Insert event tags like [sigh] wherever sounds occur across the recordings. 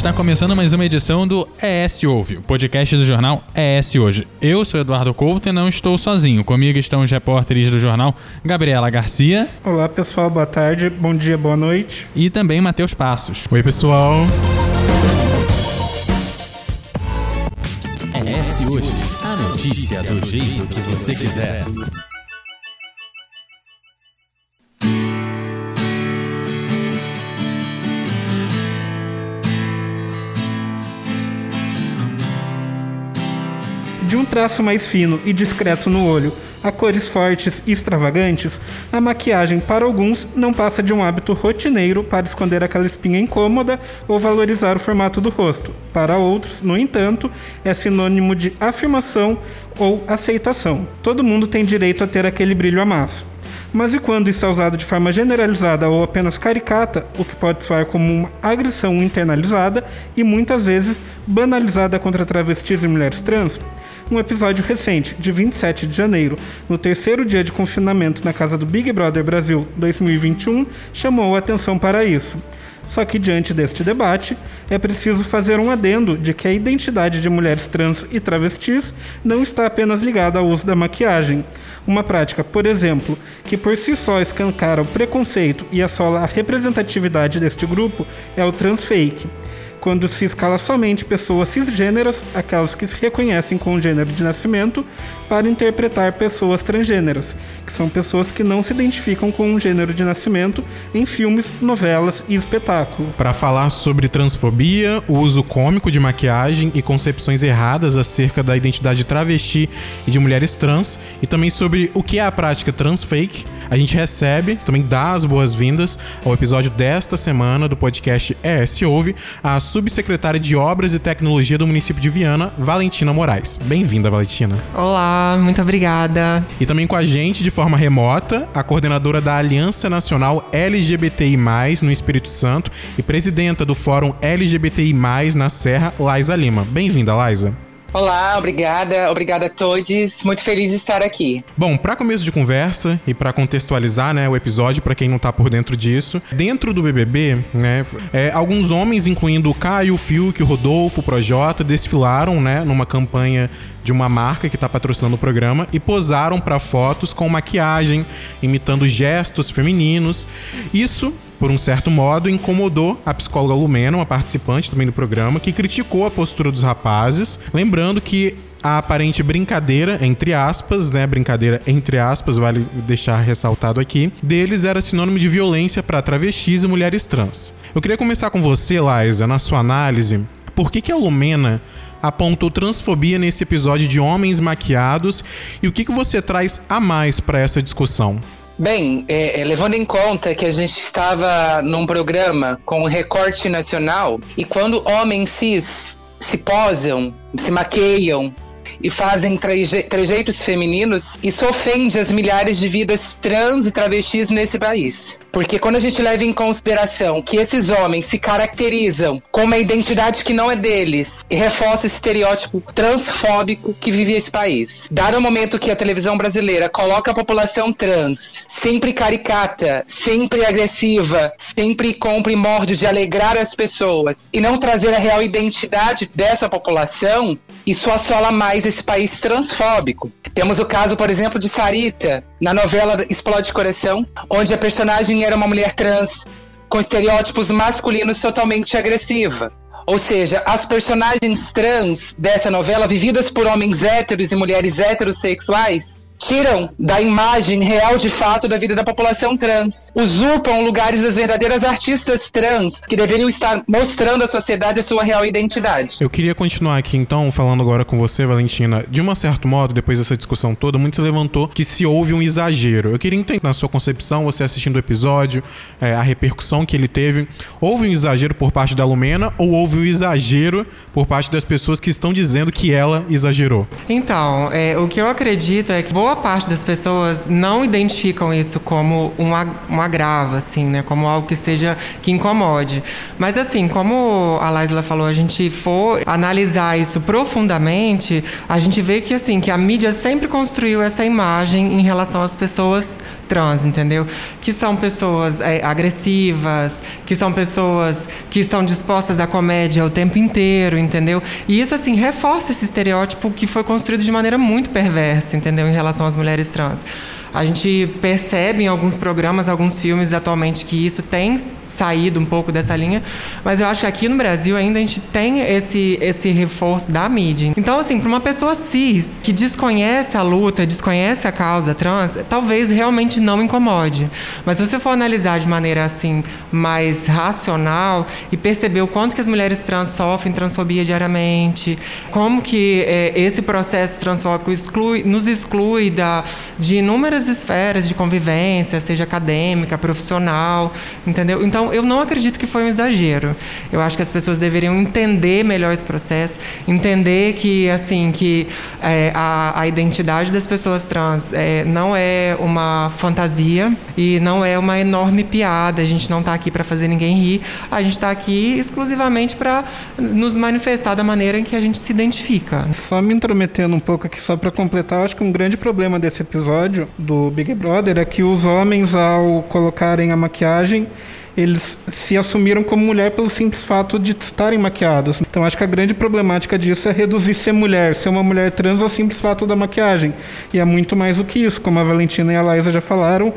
Está começando mais uma edição do ES Ouve, o podcast do jornal ES Hoje. Eu sou Eduardo Couto e não estou sozinho. Comigo estão os repórteres do jornal Gabriela Garcia. Olá pessoal, boa tarde, bom dia, boa noite. E também Matheus Passos. Oi pessoal. ES Hoje, a notícia do jeito que você quiser. De um traço mais fino e discreto no olho a cores fortes e extravagantes, a maquiagem para alguns não passa de um hábito rotineiro para esconder aquela espinha incômoda ou valorizar o formato do rosto. Para outros, no entanto, é sinônimo de afirmação ou aceitação. Todo mundo tem direito a ter aquele brilho amasso. Mas e quando isso é usado de forma generalizada ou apenas caricata, o que pode soar como uma agressão internalizada e muitas vezes banalizada contra travestis e mulheres trans? Um episódio recente, de 27 de janeiro, no terceiro dia de confinamento na casa do Big Brother Brasil 2021, chamou a atenção para isso. Só que diante deste debate, é preciso fazer um adendo de que a identidade de mulheres trans e travestis não está apenas ligada ao uso da maquiagem. Uma prática, por exemplo, que por si só escancara o preconceito e assola a representatividade deste grupo é o transfake quando se escala somente pessoas cisgêneras, aquelas que se reconhecem com o gênero de nascimento, para interpretar pessoas transgêneras, que são pessoas que não se identificam com um gênero de nascimento em filmes, novelas e espetáculo. Para falar sobre transfobia, o uso cômico de maquiagem e concepções erradas acerca da identidade travesti e de mulheres trans, e também sobre o que é a prática transfake, a gente recebe, também dá as boas-vindas ao episódio desta semana do podcast ES Ouve, a subsecretária de Obras e Tecnologia do município de Viana, Valentina Moraes. Bem-vinda, Valentina. Olá, muito obrigada. E também com a gente, de forma remota, a coordenadora da Aliança Nacional LGBTI+, no Espírito Santo e presidenta do Fórum LGBTI+, na Serra, Laisa Lima. Bem-vinda, Laisa. Olá, obrigada, obrigada a todos. Muito feliz de estar aqui. Bom, para começo de conversa e para contextualizar, né, o episódio para quem não tá por dentro disso, dentro do BBB, né, é, alguns homens, incluindo o Caio, o Fiuk, o Rodolfo, o Projota, desfilaram, né, numa campanha de uma marca que está patrocinando o programa e posaram para fotos com maquiagem, imitando gestos femininos. Isso por um certo modo, incomodou a psicóloga Lumena, uma participante também do programa, que criticou a postura dos rapazes, lembrando que a aparente brincadeira, entre aspas, né? Brincadeira entre aspas, vale deixar ressaltado aqui, deles era sinônimo de violência para travestis e mulheres trans. Eu queria começar com você, Liza, na sua análise. Por que, que a Lumena apontou transfobia nesse episódio de Homens Maquiados e o que, que você traz a mais para essa discussão? Bem, é, é, levando em conta que a gente estava num programa com recorte nacional e quando homens cis se posam, se maqueiam e fazem treje trejeitos femininos, isso ofende as milhares de vidas trans e travestis nesse país. Porque quando a gente leva em consideração que esses homens se caracterizam com uma identidade que não é deles reforça esse estereótipo transfóbico que vive esse país. Dado o momento que a televisão brasileira coloca a população trans sempre caricata, sempre agressiva, sempre com primórdios de alegrar as pessoas e não trazer a real identidade dessa população, isso assola mais esse país transfóbico. Temos o caso, por exemplo, de Sarita, na novela Explode Coração, onde a personagem era uma mulher trans com estereótipos masculinos totalmente agressiva. Ou seja, as personagens trans dessa novela, vividas por homens héteros e mulheres heterossexuais, tiram da imagem real de fato da vida da população trans, usurpam lugares das verdadeiras artistas trans que deveriam estar mostrando à sociedade a sua real identidade. Eu queria continuar aqui então falando agora com você, Valentina. De um certo modo, depois dessa discussão toda, muito se levantou que se houve um exagero. Eu queria entender na sua concepção, você assistindo o episódio, é, a repercussão que ele teve, houve um exagero por parte da Lumena ou houve um exagero por parte das pessoas que estão dizendo que ela exagerou? Então, é, o que eu acredito é que boa boa parte das pessoas não identificam isso como um, um agravo, assim, né? Como algo que esteja que incomode. Mas assim, como a Laisla falou, a gente for analisar isso profundamente, a gente vê que assim que a mídia sempre construiu essa imagem em relação às pessoas trans, entendeu? Que são pessoas é, agressivas, que são pessoas que estão dispostas à comédia o tempo inteiro, entendeu? E isso, assim, reforça esse estereótipo que foi construído de maneira muito perversa, entendeu? Em relação às mulheres trans. A gente percebe em alguns programas, alguns filmes atualmente que isso tem saído um pouco dessa linha, mas eu acho que aqui no Brasil ainda a gente tem esse, esse reforço da mídia. Então, assim, para uma pessoa cis que desconhece a luta, desconhece a causa trans, talvez realmente não incomode. Mas se você for analisar de maneira assim mais racional e perceber o quanto que as mulheres trans sofrem transfobia diariamente, como que é, esse processo transfóbico exclui, nos exclui da, de inúmeras várias esferas de convivência, seja acadêmica, profissional, entendeu? Então, eu não acredito que foi um exagero. Eu acho que as pessoas deveriam entender melhor esse processo, entender que, assim, que é, a, a, identidade das pessoas trans é, não é uma fantasia e não é uma enorme piada. A gente não está aqui para fazer ninguém rir. A gente está aqui exclusivamente para nos manifestar da maneira em que a gente se identifica. Só me intrometendo um pouco aqui, só para completar, acho que um grande problema desse episódio do Big Brother é que os homens, ao colocarem a maquiagem, eles se assumiram como mulher pelo simples fato de estarem maquiados. Então acho que a grande problemática disso é reduzir ser mulher, ser uma mulher trans ao simples fato da maquiagem. E é muito mais do que isso, como a Valentina e a Laísa já falaram,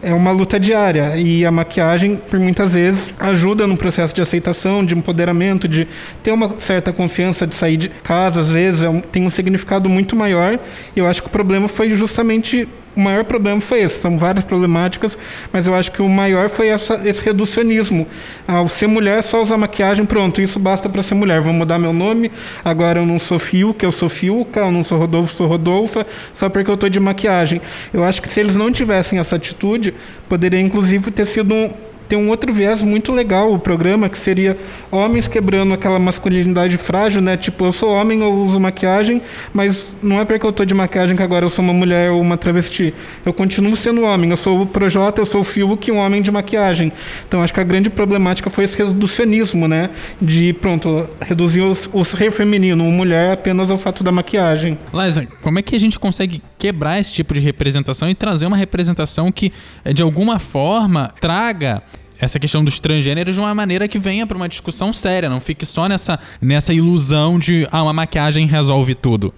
é uma luta diária e a maquiagem, por muitas vezes, ajuda no processo de aceitação, de empoderamento, de ter uma certa confiança de sair de casa, às vezes, é um, tem um significado muito maior. E eu acho que o problema foi justamente o maior problema foi esse. São várias problemáticas, mas eu acho que o maior foi essa, esse reducionismo. Ao ser mulher, só usar maquiagem, pronto, isso basta para ser mulher. Vou mudar meu nome, agora eu não sou que eu sou Fiuca, eu não sou Rodolfo, sou Rodolfa, só porque eu estou de maquiagem. Eu acho que se eles não tivessem essa atitude, poderia inclusive ter sido um, tem um outro viés muito legal o programa, que seria homens quebrando aquela masculinidade frágil, né? Tipo, eu sou homem, eu uso maquiagem, mas não é porque eu tô de maquiagem que agora eu sou uma mulher ou uma travesti. Eu continuo sendo homem, eu sou o Projota, eu sou o Fiuk, um homem de maquiagem. Então acho que a grande problemática foi esse reducionismo, né? De, pronto, reduzir os, o ser feminino, mulher apenas ao fato da maquiagem. Liza, como é que a gente consegue quebrar esse tipo de representação e trazer uma representação que, de alguma forma, traga essa questão dos transgêneros de uma maneira que venha para uma discussão séria, não fique só nessa, nessa ilusão de ah, uma maquiagem resolve tudo.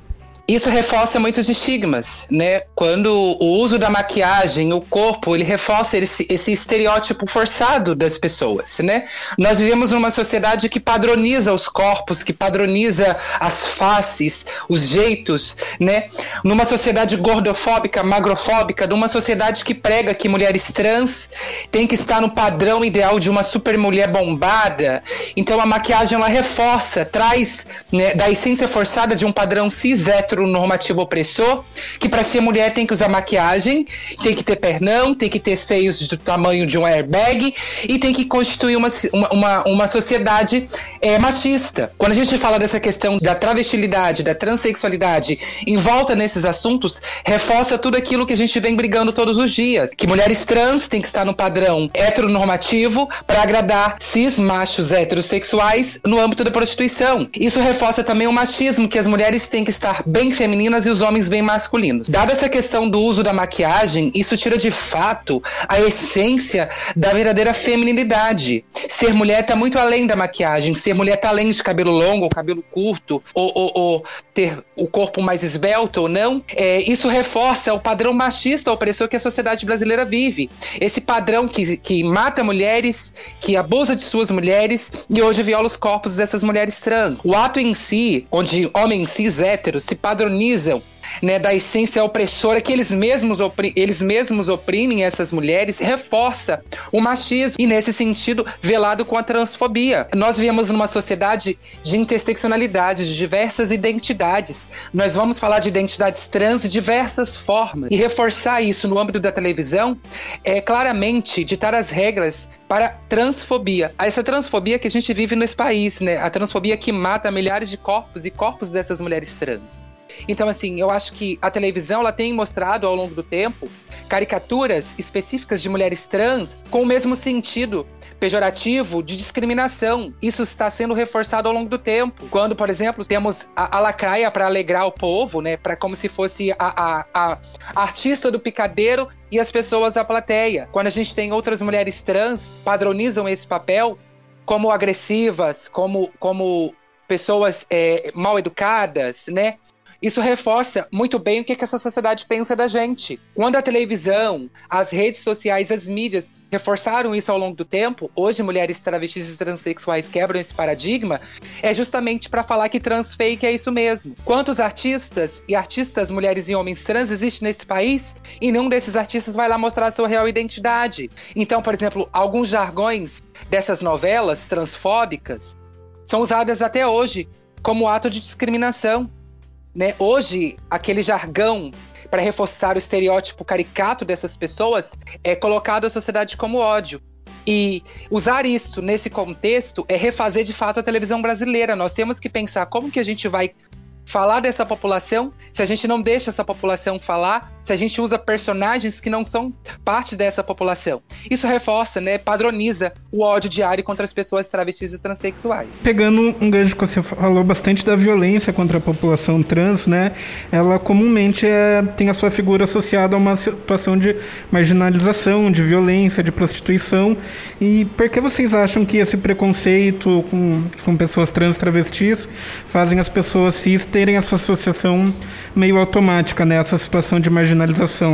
Isso reforça muitos estigmas, né? Quando o uso da maquiagem, o corpo, ele reforça esse, esse estereótipo forçado das pessoas, né? Nós vivemos numa sociedade que padroniza os corpos, que padroniza as faces, os jeitos, né? Numa sociedade gordofóbica, magrofóbica, numa sociedade que prega que mulheres trans têm que estar no padrão ideal de uma super mulher bombada. Então a maquiagem ela reforça, traz né, da essência forçada de um padrão cis hétero normativo opressor, que para ser mulher tem que usar maquiagem, tem que ter pernão, tem que ter seios do tamanho de um airbag e tem que constituir uma, uma, uma sociedade é, machista. Quando a gente fala dessa questão da travestilidade, da transexualidade, em volta nesses assuntos, reforça tudo aquilo que a gente vem brigando todos os dias, que mulheres trans têm que estar no padrão heteronormativo para agradar cis machos heterossexuais no âmbito da prostituição. Isso reforça também o machismo, que as mulheres têm que estar bem bem femininas e os homens bem masculinos. Dada essa questão do uso da maquiagem, isso tira de fato a essência da verdadeira feminilidade. Ser mulher está muito além da maquiagem, ser mulher está além de cabelo longo ou cabelo curto, ou, ou, ou ter o corpo mais esbelto ou não. É, isso reforça o padrão machista opressor que a sociedade brasileira vive. Esse padrão que, que mata mulheres, que abusa de suas mulheres e hoje viola os corpos dessas mulheres trans. O ato em si, onde homens cis héteros se padronizam padronizam né, da essência opressora que eles mesmos, eles mesmos oprimem essas mulheres, reforça o machismo e, nesse sentido, velado com a transfobia. Nós vivemos numa sociedade de interseccionalidade, de diversas identidades. Nós vamos falar de identidades trans de diversas formas. E reforçar isso no âmbito da televisão é claramente ditar as regras para transfobia. Essa transfobia que a gente vive nesse país, né? A transfobia que mata milhares de corpos e corpos dessas mulheres trans. Então, assim, eu acho que a televisão ela tem mostrado ao longo do tempo caricaturas específicas de mulheres trans com o mesmo sentido pejorativo de discriminação. Isso está sendo reforçado ao longo do tempo. Quando, por exemplo, temos a, a lacraia para alegrar o povo, né? Para como se fosse a, a, a artista do picadeiro e as pessoas da plateia. Quando a gente tem outras mulheres trans padronizam esse papel como agressivas, como, como pessoas é, mal educadas, né? Isso reforça muito bem o que, que essa sociedade pensa da gente. Quando a televisão, as redes sociais, as mídias reforçaram isso ao longo do tempo, hoje mulheres travestis e transexuais quebram esse paradigma, é justamente para falar que trans fake é isso mesmo. Quantos artistas e artistas, mulheres e homens trans existem nesse país e nenhum desses artistas vai lá mostrar a sua real identidade? Então, por exemplo, alguns jargões dessas novelas transfóbicas são usadas até hoje como ato de discriminação. Né? Hoje, aquele jargão para reforçar o estereótipo caricato dessas pessoas é colocado a sociedade como ódio. E usar isso nesse contexto é refazer de fato a televisão brasileira. Nós temos que pensar como que a gente vai falar dessa população, se a gente não deixa essa população falar, se a gente usa personagens que não são parte dessa população. Isso reforça, né, padroniza o ódio diário contra as pessoas travestis e transexuais. Pegando um gancho que você falou bastante da violência contra a população trans, né? Ela comumente é, tem a sua figura associada a uma situação de marginalização, de violência, de prostituição. E por que vocês acham que esse preconceito com, com pessoas trans travestis fazem as pessoas cis terem essa associação meio automática né? situação de marginalização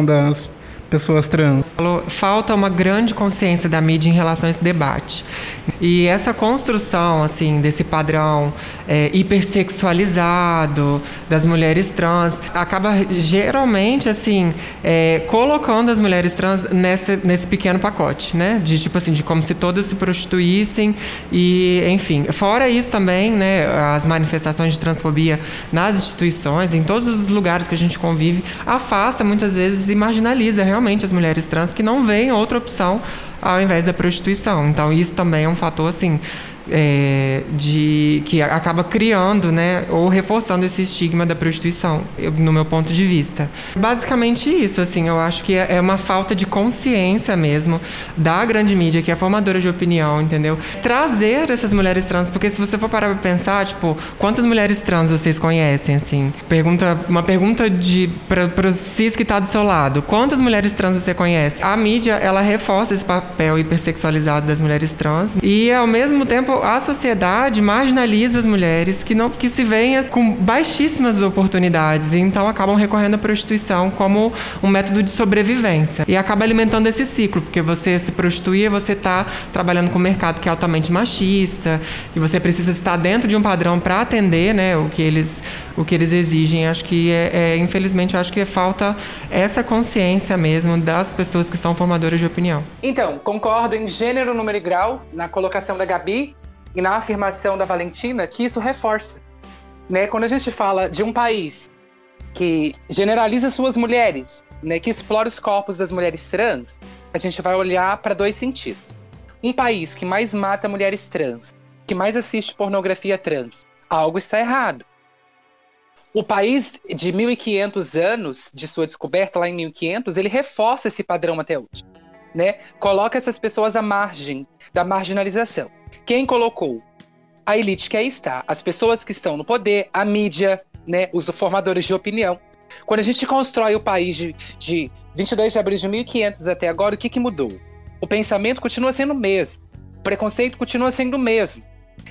das pessoas trans. Falta uma grande consciência da mídia em relação a esse debate. E essa construção, assim, desse padrão é, hipersexualizado das mulheres trans, acaba geralmente, assim, é, colocando as mulheres trans nesse, nesse pequeno pacote, né? De tipo assim, de como se todas se prostituíssem e, enfim. Fora isso também, né? As manifestações de transfobia nas instituições, em todos os lugares que a gente convive, afasta muitas vezes e marginaliza realmente as mulheres trans que não veem outra opção ao invés da prostituição. Então, isso também é um fator, assim, é, de que acaba criando, né, ou reforçando esse estigma da prostituição, no meu ponto de vista. Basicamente isso, assim, eu acho que é, é uma falta de consciência mesmo da grande mídia, que é formadora de opinião, entendeu? Trazer essas mulheres trans, porque se você for parar pra pensar, tipo, quantas mulheres trans vocês conhecem, assim? Pergunta, uma pergunta de para cis que tá do seu lado. Quantas mulheres trans você conhece? A mídia, ela reforça esse papel hipersexualizado das mulheres trans e ao mesmo tempo a sociedade marginaliza as mulheres que não que se veem com baixíssimas oportunidades e então acabam recorrendo à prostituição como um método de sobrevivência. E acaba alimentando esse ciclo porque você se prostitui você está trabalhando com um mercado que é altamente machista e você precisa estar dentro de um padrão para atender né o que eles o que eles exigem. Acho que é, é infelizmente acho que falta essa consciência mesmo das pessoas que são formadoras de opinião. Então concordo em gênero número e grau na colocação da Gabi e na afirmação da Valentina que isso reforça. Né? Quando a gente fala de um país que generaliza suas mulheres, né, que explora os corpos das mulheres trans, a gente vai olhar para dois sentidos. Um país que mais mata mulheres trans, que mais assiste pornografia trans, algo está errado. O país de 1500 anos de sua descoberta, lá em 1500, ele reforça esse padrão até hoje. Né? Coloca essas pessoas à margem da marginalização. Quem colocou? A elite que aí está, as pessoas que estão no poder, a mídia, né, os formadores de opinião. Quando a gente constrói o país de, de 22 de abril de 1500 até agora, o que, que mudou? O pensamento continua sendo o mesmo, o preconceito continua sendo o mesmo.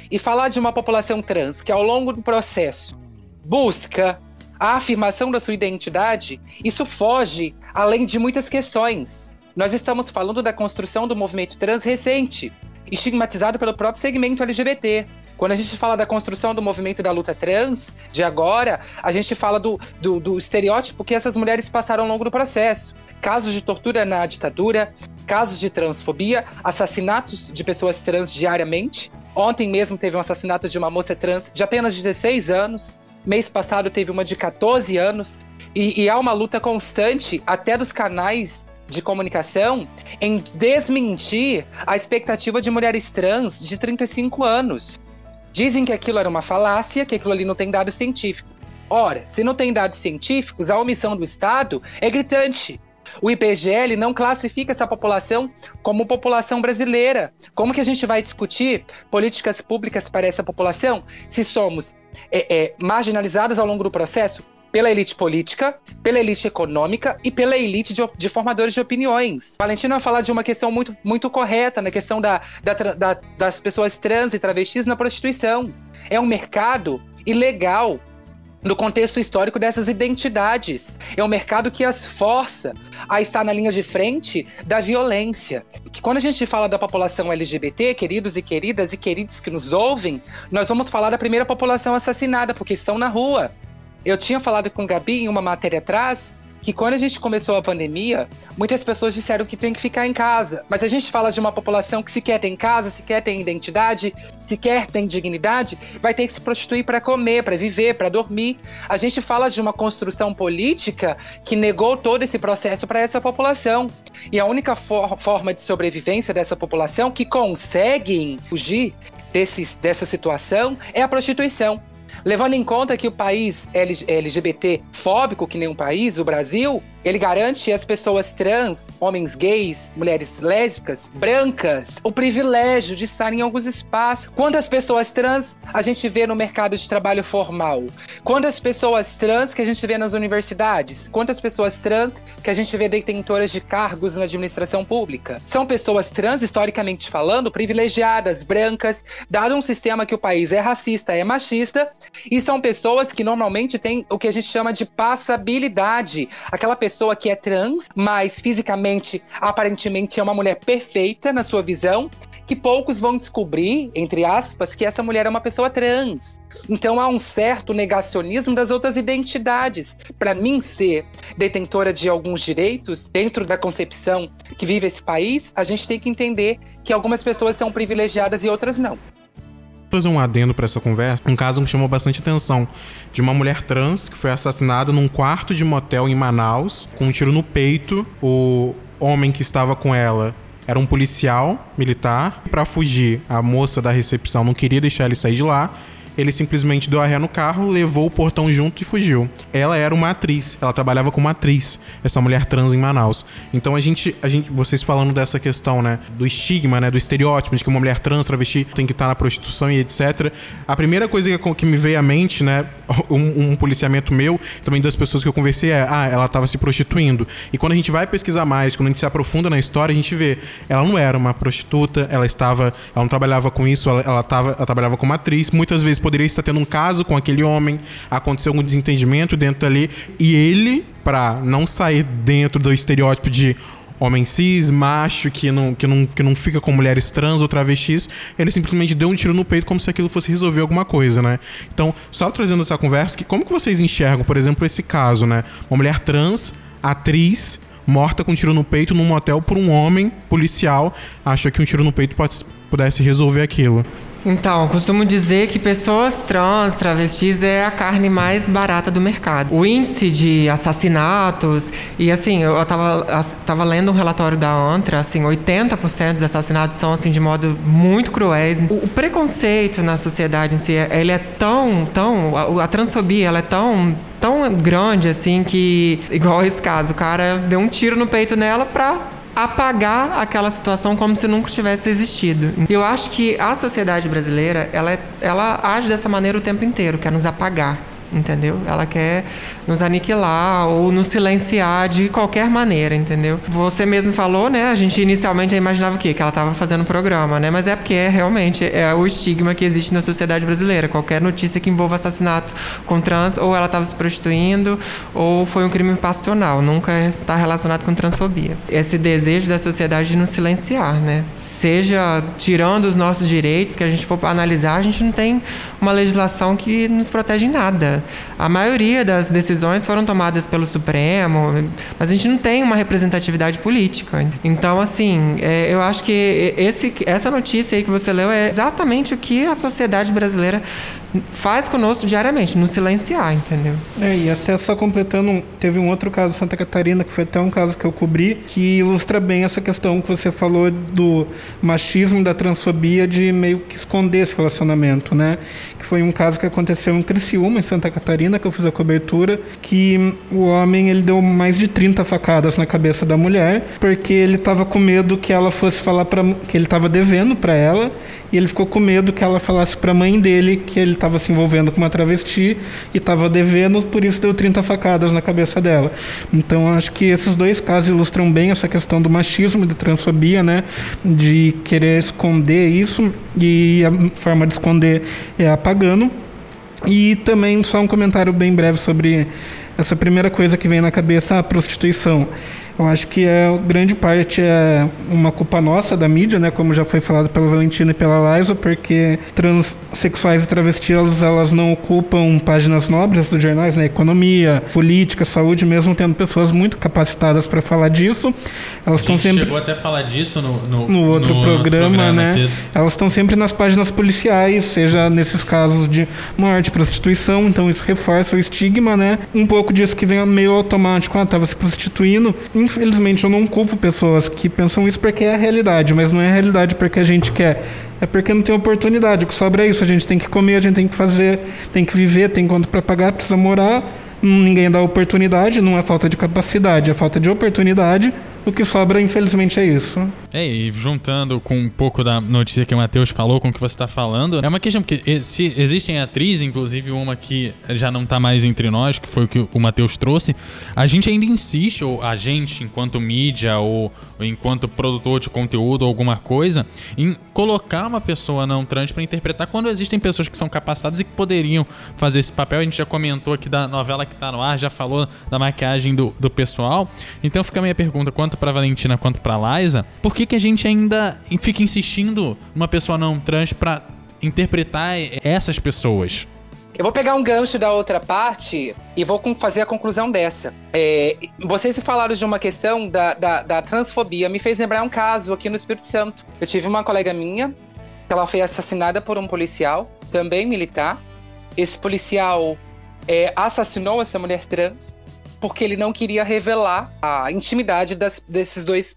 E falar de uma população trans que ao longo do processo busca a afirmação da sua identidade, isso foge além de muitas questões. Nós estamos falando da construção do movimento trans recente, estigmatizado pelo próprio segmento LGBT. Quando a gente fala da construção do movimento da luta trans, de agora, a gente fala do, do, do estereótipo que essas mulheres passaram ao longo do processo. Casos de tortura na ditadura, casos de transfobia, assassinatos de pessoas trans diariamente. Ontem mesmo teve um assassinato de uma moça trans de apenas 16 anos. Mês passado teve uma de 14 anos. E, e há uma luta constante, até dos canais de comunicação em desmentir a expectativa de mulheres trans de 35 anos. Dizem que aquilo era uma falácia, que aquilo ali não tem dado científico. Ora, se não tem dados científicos, a omissão do Estado é gritante. O IBGE não classifica essa população como população brasileira. Como que a gente vai discutir políticas públicas para essa população se somos é, é, marginalizados ao longo do processo? Pela elite política, pela elite econômica e pela elite de, de formadores de opiniões. Valentina vai falar de uma questão muito, muito correta na questão da, da, da, das pessoas trans e travestis na prostituição. É um mercado ilegal no contexto histórico dessas identidades. É um mercado que as força a estar na linha de frente da violência. Que quando a gente fala da população LGBT, queridos e queridas e queridos que nos ouvem, nós vamos falar da primeira população assassinada, porque estão na rua. Eu tinha falado com Gabi em uma matéria atrás que quando a gente começou a pandemia, muitas pessoas disseram que tem que ficar em casa. Mas a gente fala de uma população que sequer tem casa, sequer tem identidade, sequer tem dignidade, vai ter que se prostituir para comer, para viver, para dormir. A gente fala de uma construção política que negou todo esse processo para essa população. E a única for forma de sobrevivência dessa população que conseguem fugir desses, dessa situação é a prostituição. Levando em conta que o país LGBT fóbico, que nem um país, o Brasil, ele garante às pessoas trans, homens gays, mulheres lésbicas, brancas, o privilégio de estar em alguns espaços. Quantas pessoas trans a gente vê no mercado de trabalho formal? Quantas pessoas trans que a gente vê nas universidades? Quantas pessoas trans que a gente vê detentoras de cargos na administração pública? São pessoas trans, historicamente falando, privilegiadas, brancas, dado um sistema que o país é racista, é machista, e são pessoas que normalmente têm o que a gente chama de passabilidade. Aquela pessoa pessoa que é trans, mas fisicamente, aparentemente, é uma mulher perfeita na sua visão, que poucos vão descobrir, entre aspas, que essa mulher é uma pessoa trans. Então há um certo negacionismo das outras identidades. Para mim, ser detentora de alguns direitos dentro da concepção que vive esse país, a gente tem que entender que algumas pessoas são privilegiadas e outras não trazer um adendo para essa conversa, um caso que chamou bastante atenção de uma mulher trans que foi assassinada num quarto de motel em Manaus com um tiro no peito. O homem que estava com ela era um policial militar. Para fugir, a moça da recepção não queria deixar ele sair de lá ele simplesmente deu a ré no carro, levou o portão junto e fugiu. Ela era uma atriz, ela trabalhava como atriz, essa mulher trans em Manaus. Então a gente, a gente vocês falando dessa questão, né, do estigma, né, do estereótipo de que uma mulher trans, travesti, tem que estar na prostituição e etc. A primeira coisa que, que me veio à mente, né, [laughs] um, um, policiamento meu, também das pessoas que eu conversei é, ah, ela estava se prostituindo. E quando a gente vai pesquisar mais, quando a gente se aprofunda na história, a gente vê, ela não era uma prostituta, ela estava, ela não trabalhava com isso, ela, ela, tava, ela trabalhava como atriz, muitas vezes poderia estar tendo um caso com aquele homem, aconteceu algum desentendimento dentro dali, e ele, para não sair dentro do estereótipo de homem cis, macho, que não, que, não, que não fica com mulheres trans ou travestis, ele simplesmente deu um tiro no peito como se aquilo fosse resolver alguma coisa, né? Então, só trazendo essa conversa, que como que vocês enxergam, por exemplo, esse caso, né? Uma mulher trans, atriz, morta com um tiro no peito num motel por um homem policial, acha que um tiro no peito pode, pudesse resolver aquilo. Então, costumo dizer que pessoas trans, travestis é a carne mais barata do mercado. O índice de assassinatos, e assim, eu tava, tava lendo um relatório da ANTRA, assim, 80% dos assassinatos são assim de modo muito cruéis. O, o, preconceito na sociedade em si, ele é tão, tão, a, a transfobia, ela é tão tão grande assim que igual esse caso, o cara deu um tiro no peito nela pra apagar aquela situação como se nunca tivesse existido. Eu acho que a sociedade brasileira, ela, é, ela age dessa maneira o tempo inteiro, quer nos apagar entendeu? Ela quer nos aniquilar ou nos silenciar de qualquer maneira, entendeu? Você mesmo falou, né? A gente inicialmente imaginava o quê? Que ela estava fazendo programa, né? Mas é porque é realmente é o estigma que existe na sociedade brasileira. Qualquer notícia que envolva assassinato com trans, ou ela estava se prostituindo, ou foi um crime passional. Nunca está relacionado com transfobia. Esse desejo da sociedade de nos silenciar, né? Seja tirando os nossos direitos, que a gente for analisar, a gente não tem uma legislação que nos protege em nada. A maioria das decisões foram tomadas pelo Supremo, mas a gente não tem uma representatividade política. Então, assim, é, eu acho que esse, essa notícia aí que você leu é exatamente o que a sociedade brasileira faz conosco diariamente, nos silenciar, entendeu? É, e até só completando, teve um outro caso Santa Catarina, que foi até um caso que eu cobri, que ilustra bem essa questão que você falou do machismo, da transfobia, de meio que esconder esse relacionamento, né? que foi um caso que aconteceu em Criciúma, em Santa Catarina, que eu fiz a cobertura, que o homem ele deu mais de 30 facadas na cabeça da mulher, porque ele estava com medo que ela fosse falar para que ele estava devendo para ela, e ele ficou com medo que ela falasse para a mãe dele que ele estava se envolvendo com uma travesti e estava devendo, por isso deu 30 facadas na cabeça dela. Então acho que esses dois casos ilustram bem essa questão do machismo, de transfobia, né, de querer esconder isso e a forma de esconder é apagando. E também só um comentário bem breve sobre essa primeira coisa que vem na cabeça, a prostituição. Eu acho que é grande parte é uma culpa nossa da mídia, né, como já foi falado pela Valentina e pela Liza, porque transexuais e travestis elas não ocupam páginas nobres dos jornais, né, economia, política, saúde, mesmo tendo pessoas muito capacitadas para falar disso. Elas estão sempre chegou até a falar disso no, no, no outro no programa, programa né? aqui. Elas estão sempre nas páginas policiais, seja nesses casos de morte, prostituição, então isso reforça o estigma, né? Um pouco disso que vem meio automático, ah, tava se prostituindo. Infelizmente eu não culpo pessoas que pensam isso porque é a realidade, mas não é a realidade porque a gente quer. É porque não tem oportunidade. O que sobra é isso, a gente tem que comer, a gente tem que fazer, tem que viver, tem conta para pagar, precisa morar. Ninguém dá oportunidade, não é falta de capacidade, é falta de oportunidade. O que sobra, infelizmente, é isso. É, e juntando com um pouco da notícia que o Matheus falou com o que você está falando, é uma questão, porque se existem atrizes, inclusive uma que já não está mais entre nós, que foi o que o Matheus trouxe, a gente ainda insiste, ou a gente, enquanto mídia, ou, enquanto produtor de conteúdo, ou alguma coisa, em colocar uma pessoa não trans para interpretar quando existem pessoas que são capacitadas e que poderiam fazer esse papel. A gente já comentou aqui da novela que tá no ar, já falou da maquiagem do, do pessoal. Então fica a minha pergunta, quanto pra Valentina quanto pra Liza, por que, que a gente ainda fica insistindo numa pessoa não trans pra interpretar essas pessoas? Eu vou pegar um gancho da outra parte e vou fazer a conclusão dessa. É, vocês falaram de uma questão da, da, da transfobia. Me fez lembrar um caso aqui no Espírito Santo. Eu tive uma colega minha, que ela foi assassinada por um policial, também militar. Esse policial é, assassinou essa mulher trans porque ele não queria revelar a intimidade das- desses dois,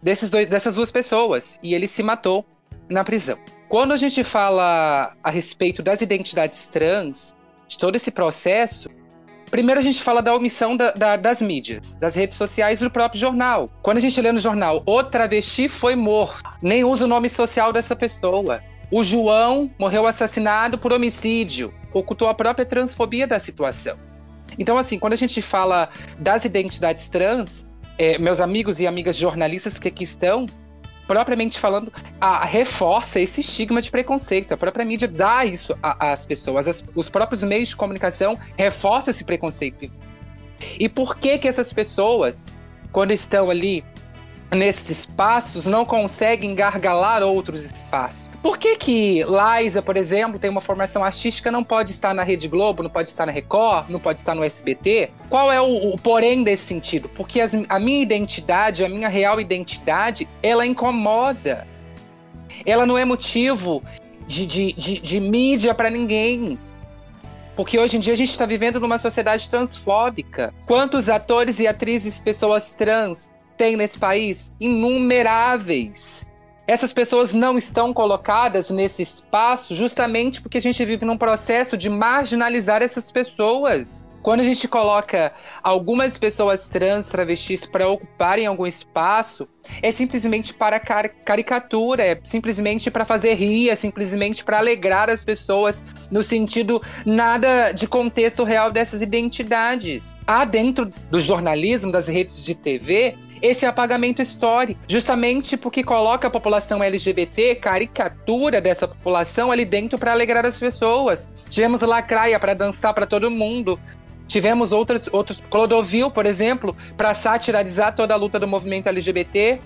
desses dois, dessas duas pessoas. E ele se matou na prisão. Quando a gente fala a respeito das identidades trans, de todo esse processo, primeiro a gente fala da omissão da- da- das mídias, das redes sociais e do próprio jornal. Quando a gente lê no jornal, o travesti foi morto, nem usa o nome social dessa pessoa. O João morreu assassinado por homicídio, ocultou a própria transfobia da situação. Então, assim, quando a gente fala das identidades trans, é, meus amigos e amigas jornalistas que aqui estão, propriamente falando, a- reforça esse estigma de preconceito. A própria mídia dá isso às pessoas. As- os próprios meios de comunicação reforçam esse preconceito. E por que que essas pessoas, quando estão ali nesses espaços, não conseguem gargalar outros espaços? Por que que Liza, por exemplo, tem uma formação artística, não pode estar na Rede Globo, não pode estar na Record, não pode estar no SBT? Qual é o, o porém desse sentido? Porque as- a minha identidade, a minha real identidade, ela incomoda. Ela não é motivo de, de, de, de mídia para ninguém. Porque hoje em dia a gente está vivendo numa sociedade transfóbica. Quantos atores e atrizes, pessoas trans, tem nesse país? Inumeráveis. Essas pessoas não estão colocadas nesse espaço justamente porque a gente vive num processo de marginalizar essas pessoas. Quando a gente coloca algumas pessoas trans, travestis para ocuparem algum espaço, é simplesmente para car- caricatura, é simplesmente para fazer rir, é simplesmente para alegrar as pessoas, no sentido nada de contexto real dessas identidades. Há dentro do jornalismo, das redes de TV, esse apagamento histórico, justamente porque coloca a população LGBT, caricatura dessa população ali dentro para alegrar as pessoas. Tivemos Lacraia para dançar para todo mundo. Tivemos outros, outros Clodovil, por exemplo, para satirizar toda a luta do movimento LGBT.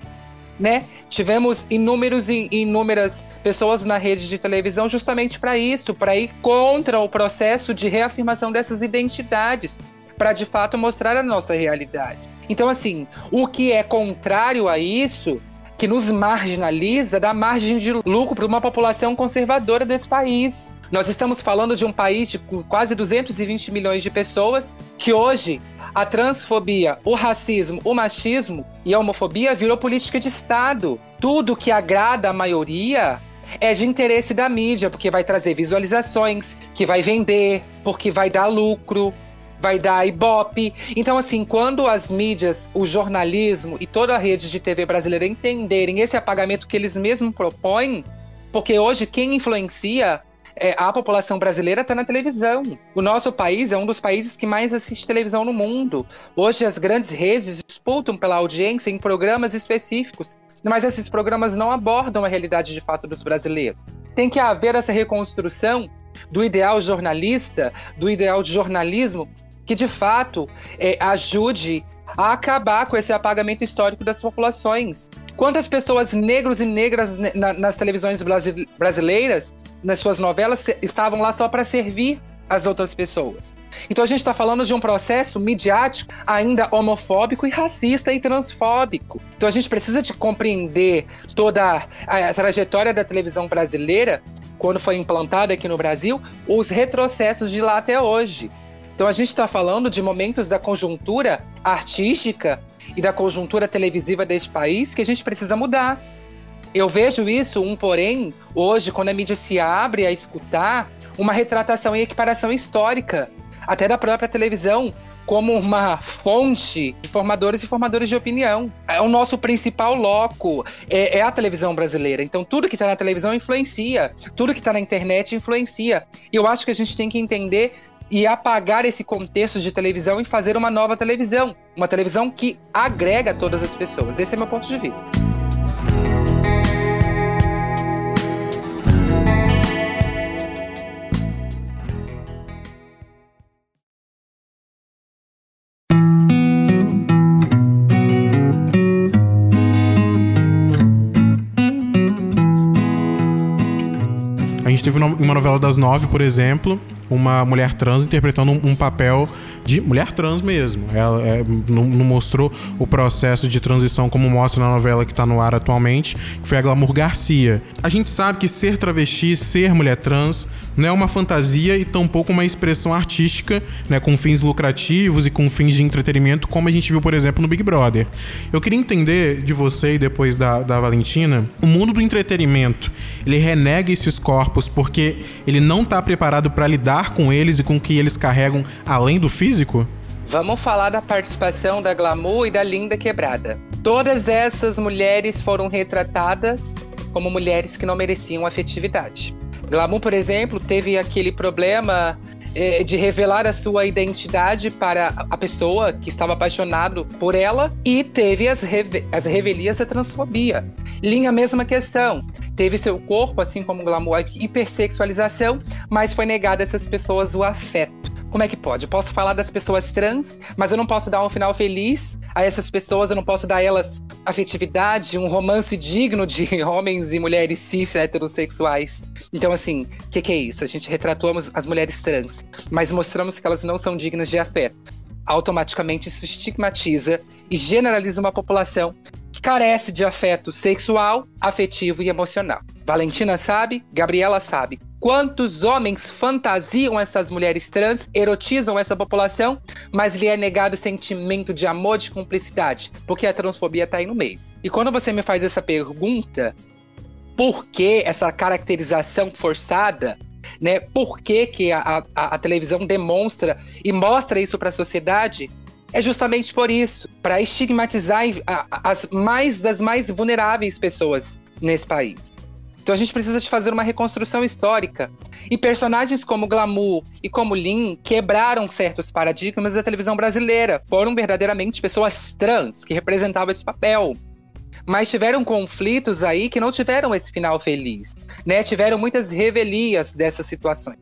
Né? Tivemos inúmeros e inúmeras pessoas na rede de televisão justamente para isso, para ir contra o processo de reafirmação dessas identidades, para de fato mostrar a nossa realidade. Então, assim, o que é contrário a isso, que nos marginaliza, dá margem de lucro para uma população conservadora desse país. Nós estamos falando de um país de quase 220 milhões de pessoas que hoje a transfobia, o racismo, o machismo e a homofobia virou política de Estado. Tudo que agrada a maioria é de interesse da mídia, porque vai trazer visualizações, que vai vender, porque vai dar lucro, vai dar ibope. Então, assim, quando as mídias, o jornalismo e toda a rede de TV brasileira entenderem esse apagamento que eles mesmos propõem, porque hoje quem influencia é, a população brasileira está na televisão. O nosso país é um dos países que mais assiste televisão no mundo. Hoje as grandes redes disputam pela audiência em programas específicos, mas esses programas não abordam a realidade de fato dos brasileiros. Tem que haver essa reconstrução do ideal jornalista, do ideal de jornalismo que de fato é, ajude a acabar com esse apagamento histórico das populações. Quantas pessoas negros e negras na, nas televisões brasileiras, nas suas novelas, estavam lá só para servir as outras pessoas? Então a gente está falando de um processo midiático ainda homofóbico e racista e transfóbico. Então a gente precisa de compreender toda a, a trajetória da televisão brasileira quando foi implantada aqui no Brasil, os retrocessos de lá até hoje. Então a gente está falando de momentos da conjuntura artística e da conjuntura televisiva deste país que a gente precisa mudar. Eu vejo isso, um porém, hoje, quando a mídia se abre a escutar uma retratação e equiparação histórica, até da própria televisão, como uma fonte de formadores e formadores de opinião. É o nosso principal loco, é, é a televisão brasileira. Então, tudo que está na televisão influencia, tudo que está na internet influencia. E eu acho que a gente tem que entender e apagar esse contexto de televisão e fazer uma nova televisão. Uma televisão que agrega todas as pessoas. Esse é meu ponto de vista. Teve uma novela das nove, por exemplo, uma mulher trans interpretando um, papel de mulher trans mesmo. Ela é, não, não, mostrou o processo de transição como mostra na novela que está no ar atualmente, que foi a Glamour Garcia. A gente sabe que ser travesti, ser mulher trans, não é uma fantasia e tampouco uma expressão artística, né, com fins lucrativos e com fins de entretenimento, como a gente viu, por exemplo, no Big Brother. Eu queria entender de você e depois da, da Valentina, o mundo do entretenimento, ele renega esses corpos porque ele não está preparado para lidar com eles e com o que eles carregam além do físico? Vamos falar da participação da Glamour e da Linda Quebrada. Todas essas mulheres foram retratadas como mulheres que não mereciam afetividade. Glamour, por exemplo, teve aquele problema eh, de revelar a sua identidade para a pessoa que estava apaixonado por ela e teve as, reve as revelias da transfobia. Linha, mesma questão. Teve seu corpo, assim como Glamour, hipersexualização, mas foi negado a essas pessoas o afeto. Como é que pode? Eu posso falar das pessoas trans, mas eu não posso dar um final feliz a essas pessoas, eu não posso dar a elas afetividade, um romance digno de [laughs] homens e mulheres cis heterossexuais. Então, assim, o que, que é isso? A gente retratou as mulheres trans, mas mostramos que elas não são dignas de afeto. Automaticamente isso estigmatiza e generaliza uma população que carece de afeto sexual, afetivo e emocional. Valentina sabe, Gabriela sabe. Quantos homens fantasiam essas mulheres trans, erotizam essa população, mas lhe é negado o sentimento de amor, de cumplicidade, porque a transfobia está aí no meio. E quando você me faz essa pergunta, por que essa caracterização forçada? Né? Por que, que a, a, a televisão demonstra e mostra isso para a sociedade? É justamente por isso, para estigmatizar as mais das mais vulneráveis pessoas nesse país. Então a gente precisa de fazer uma reconstrução histórica. E personagens como Glamour e como Lin quebraram certos paradigmas da televisão brasileira. Foram verdadeiramente pessoas trans que representavam esse papel. Mas tiveram conflitos aí que não tiveram esse final feliz, né? Tiveram muitas revelias dessas situações.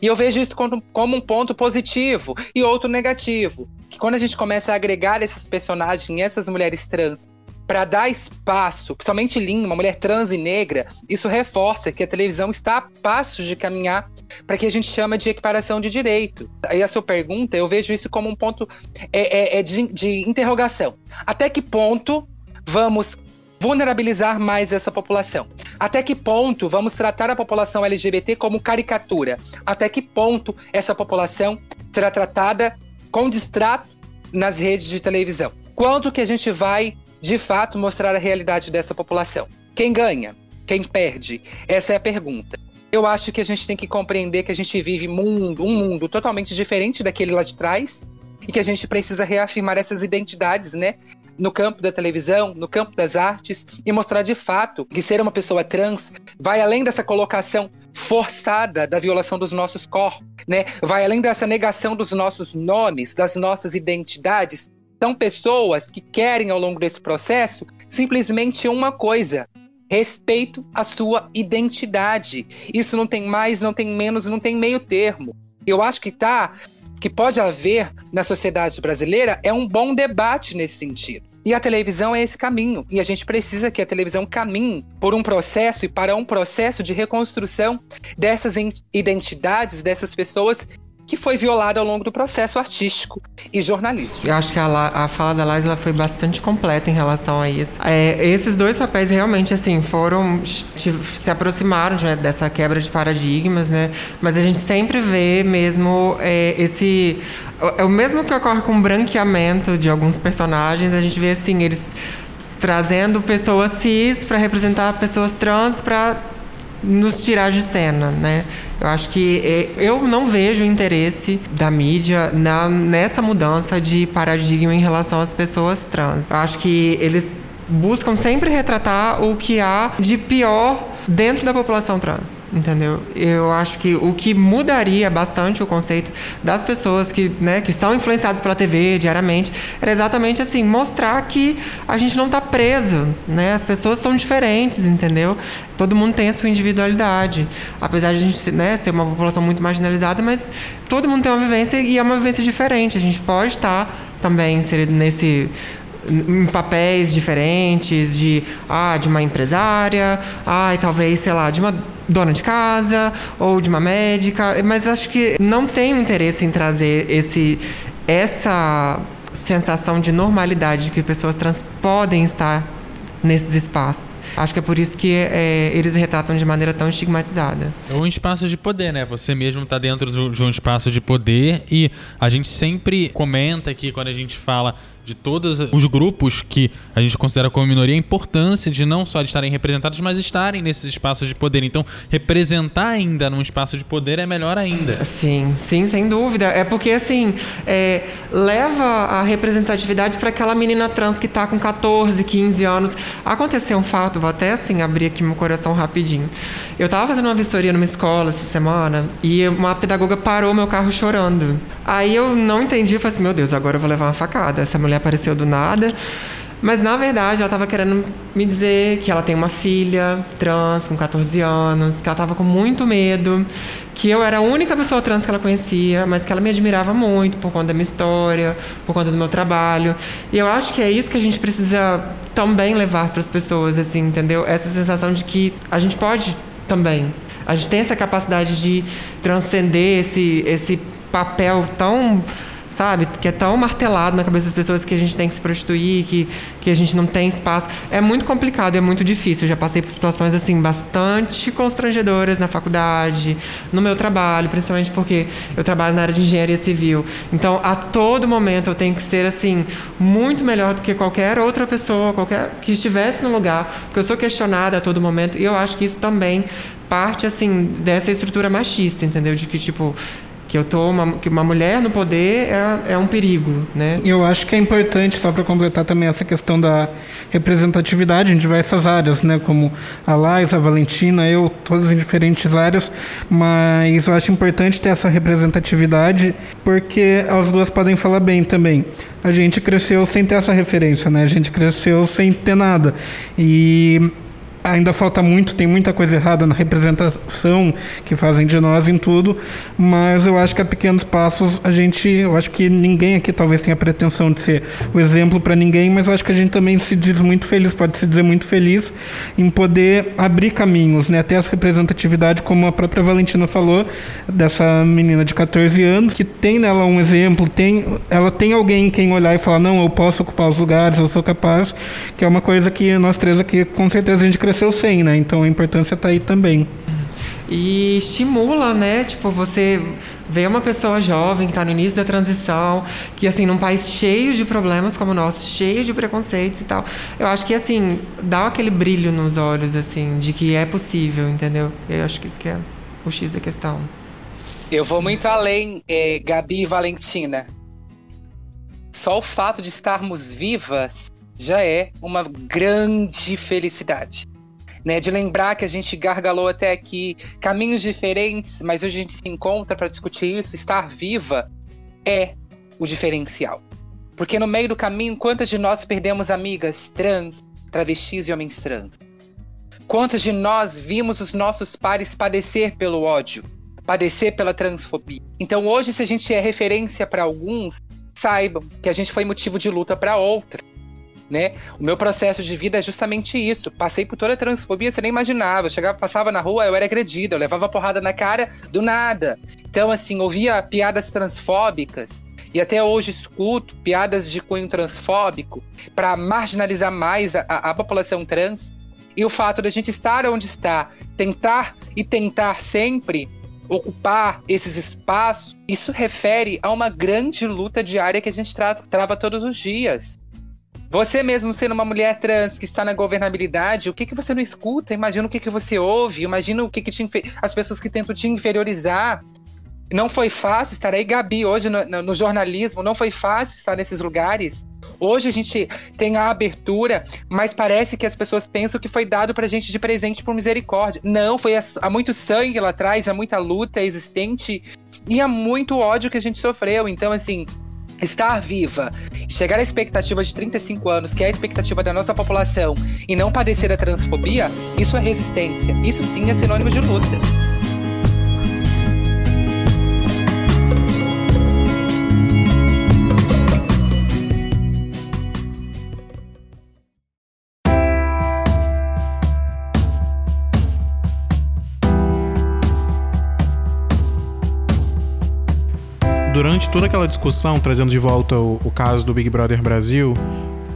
E eu vejo isso como, um ponto positivo e outro negativo. Que quando a gente começa a agregar esses personagens, essas mulheres trans, para dar espaço, principalmente Lin, uma mulher trans e negra, isso reforça que a televisão está a passos de caminhar para que a gente chama de equiparação de direito. Aí a sua pergunta, eu vejo isso como um ponto é, é, é de, de interrogação. Até que ponto vamos vulnerabilizar mais essa população? Até que ponto vamos tratar a população LGBT como caricatura? Até que ponto essa população será tratada com distrato nas redes de televisão? Quanto que a gente vai de fato mostrar a realidade dessa população. Quem ganha? Quem perde? Essa é a pergunta. Eu acho que a gente tem que compreender que a gente vive mundo, um mundo totalmente diferente daquele lá de trás e que a gente precisa reafirmar essas identidades, né? No campo da televisão, no campo das artes e mostrar de fato que ser uma pessoa trans vai além dessa colocação forçada da violação dos nossos corpos, né? Vai além dessa negação dos nossos nomes, das nossas identidades. São pessoas que querem ao longo desse processo simplesmente uma coisa: respeito à sua identidade. Isso não tem mais, não tem menos, não tem meio termo. Eu acho que tá que pode haver na sociedade brasileira é um bom debate nesse sentido. E a televisão é esse caminho. E a gente precisa que a televisão caminhe por um processo e para um processo de reconstrução dessas identidades, dessas pessoas que foi violada ao longo do processo artístico e jornalístico. Eu acho que a, a fala da Lais foi bastante completa em relação a isso. É, esses dois papéis realmente assim foram se aproximaram né, dessa quebra de paradigmas, né? Mas a gente sempre vê mesmo é, esse é o mesmo que ocorre com o branqueamento de alguns personagens. A gente vê assim eles trazendo pessoas cis para representar pessoas trans para nos tirar de cena, né? Eu acho que é, eu não vejo interesse da mídia na, nessa mudança de paradigma em relação às pessoas trans. Eu acho que eles buscam sempre retratar o que há de pior dentro da população trans, entendeu? Eu acho que o que mudaria bastante o conceito das pessoas que, né, que são influenciadas pela TV diariamente era exatamente assim, mostrar que a gente não está preso, né? As pessoas são diferentes, entendeu? Todo mundo tem a sua individualidade. Apesar de a gente né, ser uma população muito marginalizada, mas todo mundo tem uma vivência e é uma vivência diferente. A gente pode estar tá também inserido nesse em papéis diferentes de ah de uma empresária ah e talvez sei lá de uma dona de casa ou de uma médica mas acho que não tenho interesse em trazer esse essa sensação de normalidade que pessoas trans podem estar nesses espaços. Acho que é por isso que é, eles retratam de maneira tão estigmatizada. É um espaço de poder, né? Você mesmo está dentro de um espaço de poder e a gente sempre comenta aqui quando a gente fala de todos os grupos que a gente considera como minoria, a importância de não só de estarem representados, mas estarem nesses espaços de poder. Então, representar ainda num espaço de poder é melhor ainda. Sim, sim, sem dúvida. É porque, assim, é, leva a representatividade para aquela menina trans que está com 14, 15 anos. Aconteceu um fato, vou até, assim, abrir aqui meu coração rapidinho. Eu estava fazendo uma vistoria numa escola essa semana e uma pedagoga parou meu carro chorando. Aí eu não entendi, falei assim, meu Deus, agora eu vou levar uma facada. Essa mulher apareceu do nada. Mas na verdade ela estava querendo me dizer que ela tem uma filha trans com 14 anos, que ela estava com muito medo, que eu era a única pessoa trans que ela conhecia, mas que ela me admirava muito por conta da minha história, por conta do meu trabalho. E eu acho que é isso que a gente precisa também levar para as pessoas, assim, entendeu? Essa sensação de que a gente pode também. A gente tem essa capacidade de transcender esse, esse papel tão sabe? Que é tão martelado na cabeça das pessoas que a gente tem que se prostituir, que, que a gente não tem espaço. É muito complicado, é muito difícil. Eu já passei por situações, assim, bastante constrangedoras na faculdade, no meu trabalho, principalmente porque eu trabalho na área de engenharia civil. Então, a todo momento eu tenho que ser, assim, muito melhor do que qualquer outra pessoa, qualquer que estivesse no lugar, porque eu sou questionada a todo momento e eu acho que isso também parte assim dessa estrutura machista, entendeu? De que tipo que eu tô uma, que uma mulher no poder é, é um perigo, né? Eu acho que é importante só para completar também essa questão da representatividade em diversas áreas, né? Como a Lais, a Valentina, eu, todas em diferentes áreas, mas eu acho importante ter essa representatividade porque as duas podem falar bem também. A gente cresceu sem ter essa referência, né? A gente cresceu sem ter nada e ainda falta muito, tem muita coisa errada na representação que fazem de nós em tudo, mas eu acho que a pequenos passos a gente, eu acho que ninguém aqui talvez tenha pretensão de ser o exemplo para ninguém, mas eu acho que a gente também se diz muito feliz, pode se dizer muito feliz em poder abrir caminhos, né, até essa representatividade como a própria Valentina falou, dessa menina de 14 anos que tem nela um exemplo, tem, ela tem alguém em quem olhar e falar, não, eu posso ocupar os lugares, eu sou capaz, que é uma coisa que nós três aqui com certeza a gente cresceu sem, né? Então a importância está aí também. e estimula, né? Tipo, você vê uma pessoa jovem que está no início da transição, que assim, num país cheio de problemas como o nosso, cheio de preconceitos e tal. Eu acho que assim, dá aquele brilho nos olhos, assim, de que é possível, entendeu? Eu acho que isso que é o X da questão. Eu vou muito além, eh, Gabi e Valentina. Só o fato de estarmos vivas já é uma grande felicidade. Né, de lembrar que a gente gargalou até aqui caminhos diferentes, mas hoje a gente se encontra para discutir isso. Estar viva é o diferencial. Porque no meio do caminho, quantas de nós perdemos amigas trans, travestis e homens trans? Quantos de nós vimos os nossos pares padecer pelo ódio, padecer pela transfobia? Então hoje, se a gente é referência para alguns, saibam que a gente foi motivo de luta para outra né? O meu processo de vida é justamente isso. Passei por toda a transfobia, você nem imaginava. Eu chegava, passava na rua, eu era agredida, eu levava porrada na cara do nada. Então, assim, ouvia piadas transfóbicas e até hoje escuto piadas de cunho transfóbico para marginalizar mais a, a, população trans. E o fato de a gente estar onde está, tentar e tentar sempre ocupar esses espaços, isso refere a uma grande luta diária que a gente tra trava todos os dias. Você mesmo sendo uma mulher trans que está na governabilidade, o que, que você não escuta? Imagina o que, que você ouve, imagina o que, que te as pessoas que tentam te inferiorizar. Não foi fácil estar aí, Gabi, hoje no, no, jornalismo, não foi fácil estar nesses lugares. Hoje a gente tem a abertura, mas parece que as pessoas pensam que foi dado pra gente de presente por misericórdia. Não, foi há muito sangue lá atrás, há muita luta existente e há muito ódio que a gente sofreu. Então, assim, estar viva, chegar à expectativa de 35 anos, que é a expectativa da nossa população, e não padecer a transfobia, isso é resistência. Isso sim é sinônimo de luta. Durante toda aquela discussão, trazendo de volta o, o caso do Big Brother Brasil,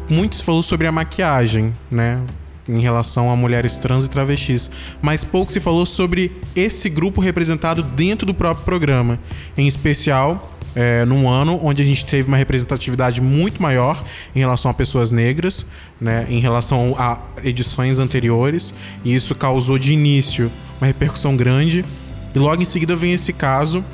muito se falou sobre a maquiagem, né? Em relação a mulheres trans e travestis, mas pouco se falou sobre esse grupo representado dentro do próprio programa. Em especial, é, num ano onde a gente teve uma representatividade muito maior em relação a pessoas negras, né, em relação a edições anteriores, e isso causou de início uma repercussão grande. E logo em seguida vem esse caso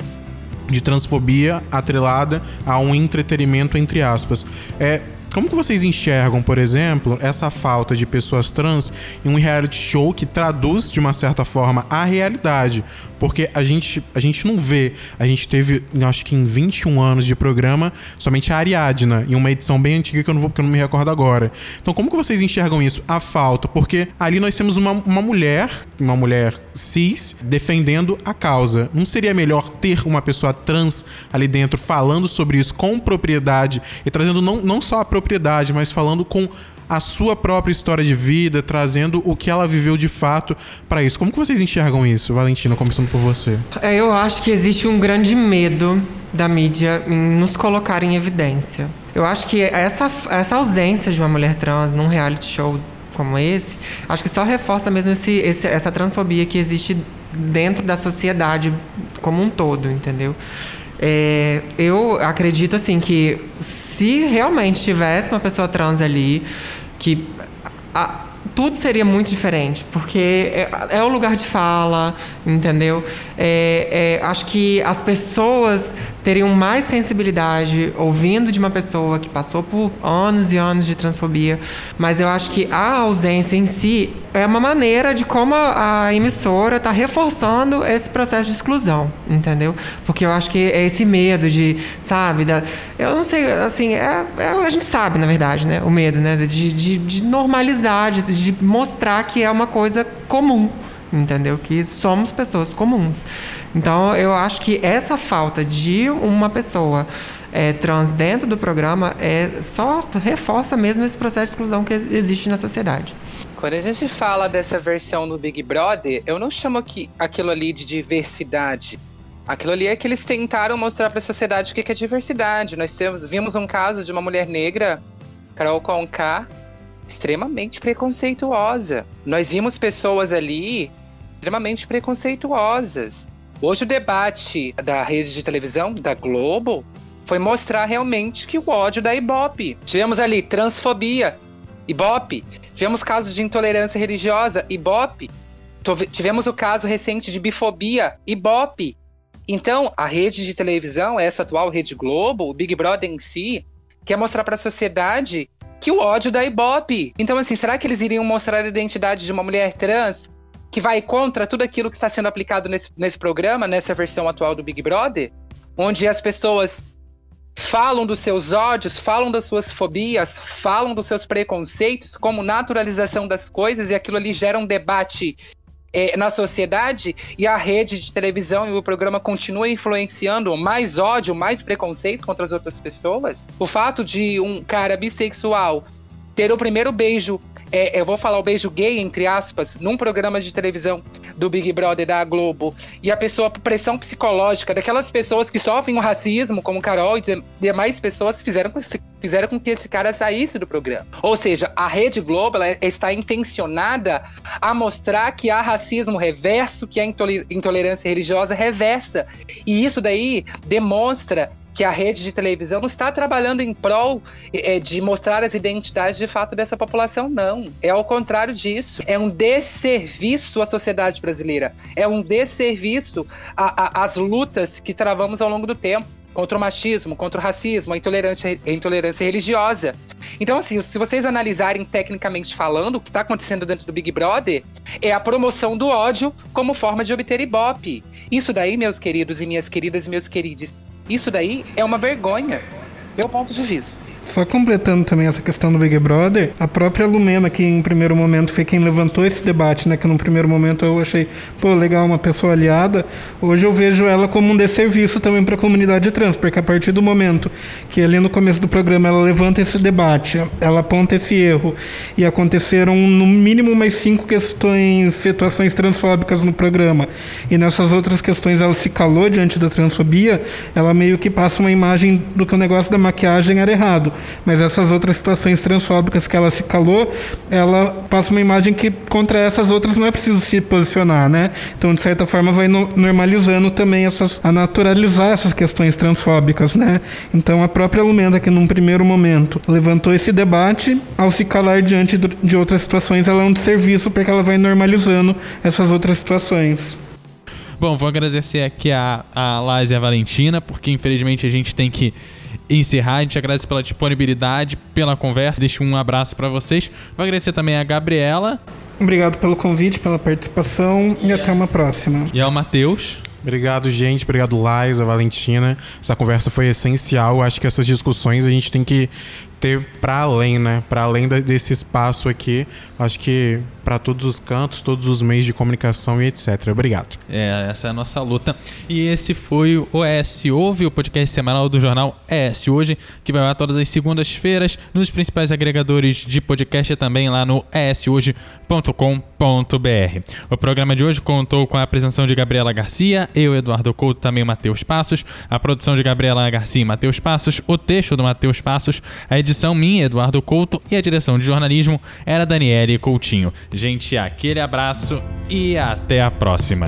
de transfobia atrelada a um entretenimento entre aspas. É, como que vocês enxergam, por exemplo, essa falta de pessoas trans em um reality show que traduz de uma certa forma a realidade? Porque a gente, a gente não vê, a gente teve, acho que em 21 anos de programa, somente a Ariadna, em uma edição bem antiga que eu não vou porque eu não me recordo agora. Então, como que vocês enxergam isso? A falta, porque ali nós temos uma, uma mulher, uma mulher cis, defendendo a causa. Não seria melhor ter uma pessoa trans ali dentro falando sobre isso com propriedade e trazendo não, não só a propriedade, mas falando com a sua própria história de vida, trazendo o que ela viveu de fato para isso. Como que vocês enxergam isso, Valentina, começando por você? É, eu acho que existe um grande medo da mídia em nos colocar em evidência. Eu acho que essa, essa ausência de uma mulher trans num reality show como esse, acho que só reforça mesmo esse, esse, essa transfobia que existe dentro da sociedade como um todo, entendeu? É, eu acredito assim que se realmente tivesse uma pessoa trans ali que a, tudo seria muito diferente, porque é, é, o lugar de fala, entendeu? É, é, acho que as pessoas teriam mais sensibilidade ouvindo de uma pessoa que passou por anos e anos de transfobia, mas eu acho que a ausência em si é uma maneira de como a emissora está reforçando esse processo de exclusão, entendeu? Porque eu acho que é esse medo de, sabe, da, eu não sei, assim, é, é, a gente sabe, na verdade, né? O medo, né? De, de, de normalizar, de, de mostrar que é uma coisa comum entendeu? Que somos pessoas comuns. Então, eu acho que essa falta de uma pessoa é, trans dentro do programa é só reforça mesmo esse processo de exclusão que existe na sociedade. Quando a gente fala dessa versão do Big Brother, eu não chamo que aquilo ali de diversidade. Aquilo ali é que eles tentaram mostrar para a sociedade o que é diversidade. Nós temos, vimos um caso de uma mulher negra, Carol Conká, extremamente preconceituosa. Nós vimos pessoas ali extremamente preconceituosas. Hoje o debate da rede de televisão, da Globo, foi mostrar realmente que o ódio da Ibope. Tivemos ali transfobia, Ibope. Tivemos casos de intolerância religiosa, Ibope. Tivemos o caso recente de bifobia, Ibope. Então, a rede de televisão, essa atual Rede Globo, o Big Brother em si, quer mostrar para a sociedade que o ódio da Ibope. Então, assim, será que eles iriam mostrar a identidade de uma mulher trans que vai contra tudo aquilo que está sendo aplicado nesse, nesse programa, nessa versão atual do Big Brother? Onde as pessoas falam dos seus ódios, falam das suas fobias, falam dos seus preconceitos como naturalização das coisas e aquilo ali gera um debate é, na sociedade e a rede de televisão e o programa continua influenciando mais ódio, mais preconceito contra as outras pessoas. O fato de um cara bissexual ter o primeiro beijo é, eu vou falar o beijo gay, entre aspas, num programa de televisão do Big Brother da Globo, e a pessoa, pressão psicológica daquelas pessoas que sofrem o racismo, como Carol e demais pessoas, fizeram com, fizeram com que esse cara saísse do programa. Ou seja, a Rede Globo está intencionada a mostrar que há racismo reverso, que há intolerância religiosa reversa. E isso daí demonstra que a rede de televisão não está trabalhando em prol é, de mostrar as identidades de fato dessa população, não. É ao contrário disso. É um desserviço à sociedade brasileira. É um desserviço às lutas que travamos ao longo do tempo contra o machismo, contra o racismo, a intolerância, a intolerância religiosa. Então, assim, se vocês analisarem tecnicamente falando, o que está acontecendo dentro do Big Brother é a promoção do ódio como forma de obter ibope. Isso daí, meus queridos e minhas queridas e meus queridos, isso daí é uma vergonha, meu ponto de vista. Só completando também essa questão do Big Brother, a própria Lumena, que em primeiro momento foi quem levantou esse debate, né? Que no primeiro momento eu achei, pô, legal, uma pessoa aliada. Hoje eu vejo ela como um desserviço também para a comunidade trans, porque a partir do momento que ali no começo do programa ela levanta esse debate, ela aponta esse erro, e aconteceram no mínimo mais cinco questões, situações transfóbicas no programa, e nessas outras questões ela se calou diante da transfobia, ela meio que passa uma imagem do que o negócio da maquiagem era errado. Mas essas outras situações transfóbicas que ela se calou, ela passa uma imagem que contra essas outras não é preciso se posicionar, né? Então, de certa forma, vai no, normalizando também essas, a naturalizar essas questões transfóbicas, né? Então, a própria Lumenda, que num primeiro momento levantou esse debate, ao se calar diante de outras situações, ela é um serviço porque ela vai normalizando essas outras situações. Bom, vou agradecer aqui a, a Lázia e a Valentina, porque infelizmente a gente tem que encerrar. A gente agradece pela disponibilidade, pela conversa. Deixo um abraço para vocês. Vou agradecer também a Gabriela. Obrigado pelo convite, pela participação e, e até uma próxima. E ao Matheus. Obrigado, gente. Obrigado, Liza, Valentina. Essa conversa foi essencial. Acho que essas discussões a gente tem que ter para além, né? Para além desse espaço aqui, acho que para todos os cantos, todos os meios de comunicação e etc. Obrigado. É, essa é a nossa luta. E esse foi o ES Ouve, o podcast semanal do jornal ES Hoje, que vai lá todas as segundas-feiras nos principais agregadores de podcast e também lá no eshoje.com.br. O programa de hoje contou com a apresentação de Gabriela Garcia, eu, Eduardo Couto, também Matheus Passos, a produção de Gabriela Garcia e Matheus Passos, o texto do Matheus Passos, a edição minha, Eduardo Couto, e a direção de jornalismo era Daniele Coutinho. Gente, aquele abraço e até a próxima.